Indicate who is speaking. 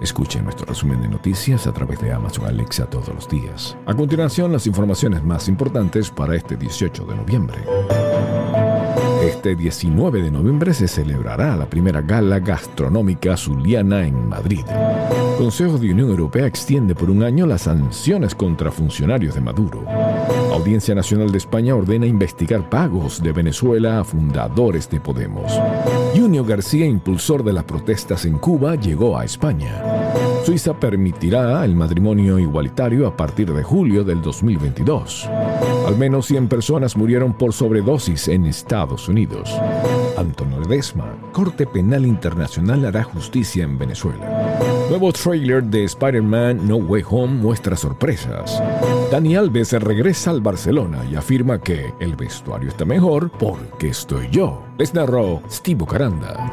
Speaker 1: Escuche nuestro resumen de noticias a través de Amazon Alexa todos los días. A continuación, las informaciones más importantes para este 18 de noviembre. Este 19 de noviembre se celebrará la primera gala gastronómica zuliana en Madrid. El Consejo de Unión Europea extiende por un año las sanciones contra funcionarios de Maduro. Audiencia Nacional de España ordena investigar pagos de Venezuela a fundadores de Podemos. Junio García, impulsor de las protestas en Cuba, llegó a España. Suiza permitirá el matrimonio igualitario a partir de julio del 2022. Al menos 100 personas murieron por sobredosis en Estados Unidos. Antonio Ledesma, Corte Penal Internacional hará justicia en Venezuela. Nuevo trailer de Spider-Man No Way Home muestra sorpresas. Dani Alves regresa al Barcelona y afirma que el vestuario está mejor porque estoy yo. Les narró Steve Caranda.